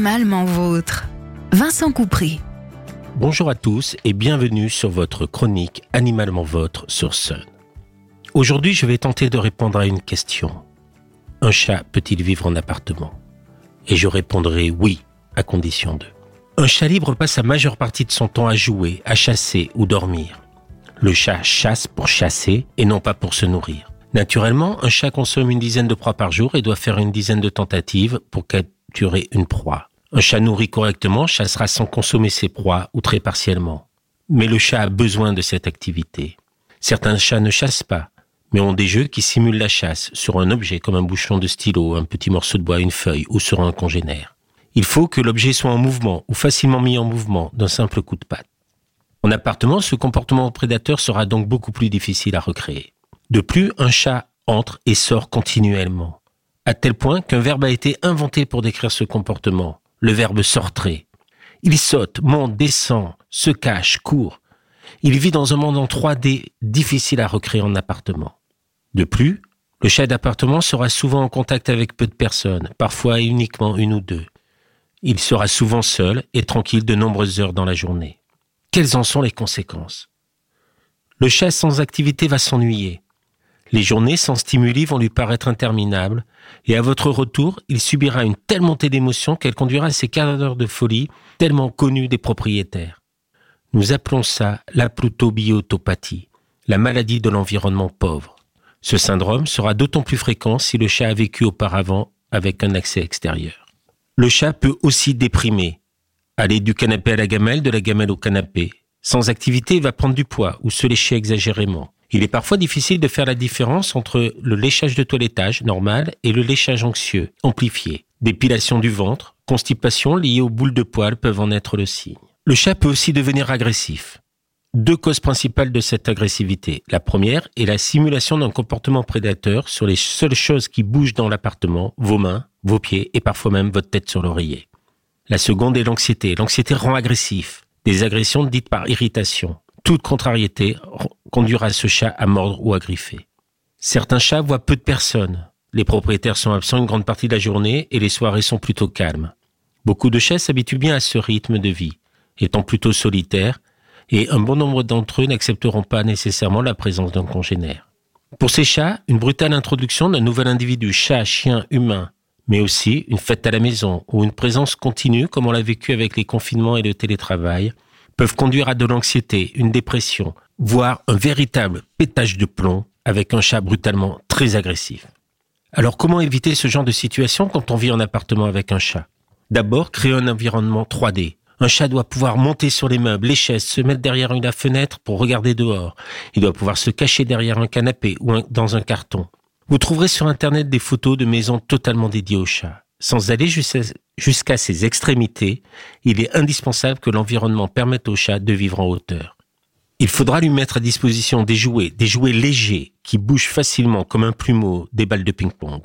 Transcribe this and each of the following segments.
Animalement vôtre. Vincent Coupry. Bonjour à tous et bienvenue sur votre chronique Animalement vôtre sur Sun. Aujourd'hui, je vais tenter de répondre à une question. Un chat peut-il vivre en appartement? Et je répondrai oui, à condition de. Un chat libre passe la majeure partie de son temps à jouer, à chasser ou dormir. Le chat chasse pour chasser et non pas pour se nourrir. Naturellement, un chat consomme une dizaine de proies par jour et doit faire une dizaine de tentatives pour capturer une proie. Un chat nourri correctement chassera sans consommer ses proies ou très partiellement. Mais le chat a besoin de cette activité. Certains chats ne chassent pas, mais ont des jeux qui simulent la chasse sur un objet comme un bouchon de stylo, un petit morceau de bois, une feuille ou sur un congénère. Il faut que l'objet soit en mouvement ou facilement mis en mouvement d'un simple coup de patte. En appartement, ce comportement prédateur sera donc beaucoup plus difficile à recréer. De plus, un chat entre et sort continuellement, à tel point qu'un verbe a été inventé pour décrire ce comportement, le verbe sortrait. Il saute, monte, descend, se cache, court. Il vit dans un monde en 3D difficile à recréer en appartement. De plus, le chat d'appartement sera souvent en contact avec peu de personnes, parfois uniquement une ou deux. Il sera souvent seul et tranquille de nombreuses heures dans la journée. Quelles en sont les conséquences? Le chat sans activité va s'ennuyer. Les journées sans stimuli vont lui paraître interminables, et à votre retour, il subira une telle montée d'émotions qu'elle conduira à ces d'heure de folie tellement connus des propriétaires. Nous appelons ça la plutobiotopathie, la maladie de l'environnement pauvre. Ce syndrome sera d'autant plus fréquent si le chat a vécu auparavant avec un accès extérieur. Le chat peut aussi déprimer, Aller du canapé à la gamelle, de la gamelle au canapé. Sans activité, il va prendre du poids ou se lécher exagérément. Il est parfois difficile de faire la différence entre le léchage de toilettage normal et le léchage anxieux, amplifié. Dépilation du ventre, constipation liée aux boules de poils peuvent en être le signe. Le chat peut aussi devenir agressif. Deux causes principales de cette agressivité. La première est la simulation d'un comportement prédateur sur les seules choses qui bougent dans l'appartement, vos mains, vos pieds et parfois même votre tête sur l'oreiller. La seconde est l'anxiété. L'anxiété rend agressif. Des agressions dites par irritation. Toute contrariété conduira ce chat à mordre ou à griffer. Certains chats voient peu de personnes. Les propriétaires sont absents une grande partie de la journée et les soirées sont plutôt calmes. Beaucoup de chats s'habituent bien à ce rythme de vie, étant plutôt solitaires, et un bon nombre d'entre eux n'accepteront pas nécessairement la présence d'un congénère. Pour ces chats, une brutale introduction d'un nouvel individu, chat, chien, humain, mais aussi une fête à la maison ou une présence continue, comme on l'a vécu avec les confinements et le télétravail, peuvent conduire à de l'anxiété, une dépression, voire un véritable pétage de plomb avec un chat brutalement très agressif. Alors comment éviter ce genre de situation quand on vit en appartement avec un chat? D'abord, créer un environnement 3D. Un chat doit pouvoir monter sur les meubles, les chaises, se mettre derrière une fenêtre pour regarder dehors. Il doit pouvoir se cacher derrière un canapé ou dans un carton. Vous trouverez sur Internet des photos de maisons totalement dédiées aux chats. Sans aller jusqu'à ces extrémités, il est indispensable que l'environnement permette au chat de vivre en hauteur. Il faudra lui mettre à disposition des jouets, des jouets légers qui bougent facilement comme un plumeau, des balles de ping-pong.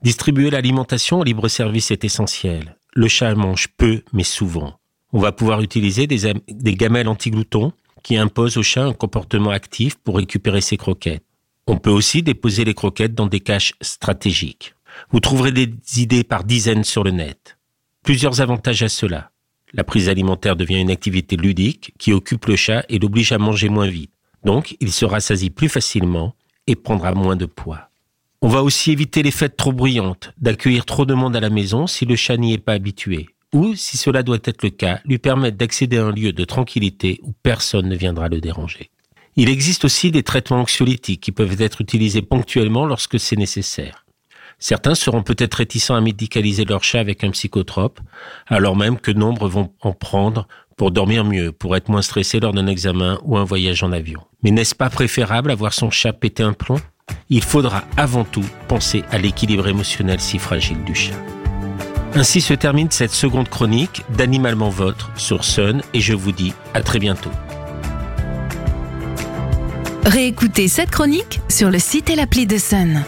Distribuer l'alimentation au libre service est essentiel. Le chat mange peu, mais souvent. On va pouvoir utiliser des, des gamelles anti-gloutons qui imposent au chat un comportement actif pour récupérer ses croquettes. On peut aussi déposer les croquettes dans des caches stratégiques. Vous trouverez des idées par dizaines sur le net. Plusieurs avantages à cela. La prise alimentaire devient une activité ludique qui occupe le chat et l'oblige à manger moins vite. Donc, il se rassasie plus facilement et prendra moins de poids. On va aussi éviter les fêtes trop bruyantes, d'accueillir trop de monde à la maison si le chat n'y est pas habitué, ou, si cela doit être le cas, lui permettre d'accéder à un lieu de tranquillité où personne ne viendra le déranger. Il existe aussi des traitements anxiolytiques qui peuvent être utilisés ponctuellement lorsque c'est nécessaire. Certains seront peut-être réticents à médicaliser leur chat avec un psychotrope, alors même que nombre vont en prendre pour dormir mieux, pour être moins stressés lors d'un examen ou un voyage en avion. Mais n'est-ce pas préférable avoir son chat péter un plomb? Il faudra avant tout penser à l'équilibre émotionnel si fragile du chat. Ainsi se termine cette seconde chronique d'Animalement Votre sur Sun et je vous dis à très bientôt. Réécoutez cette chronique sur le site et l'appli de Sun.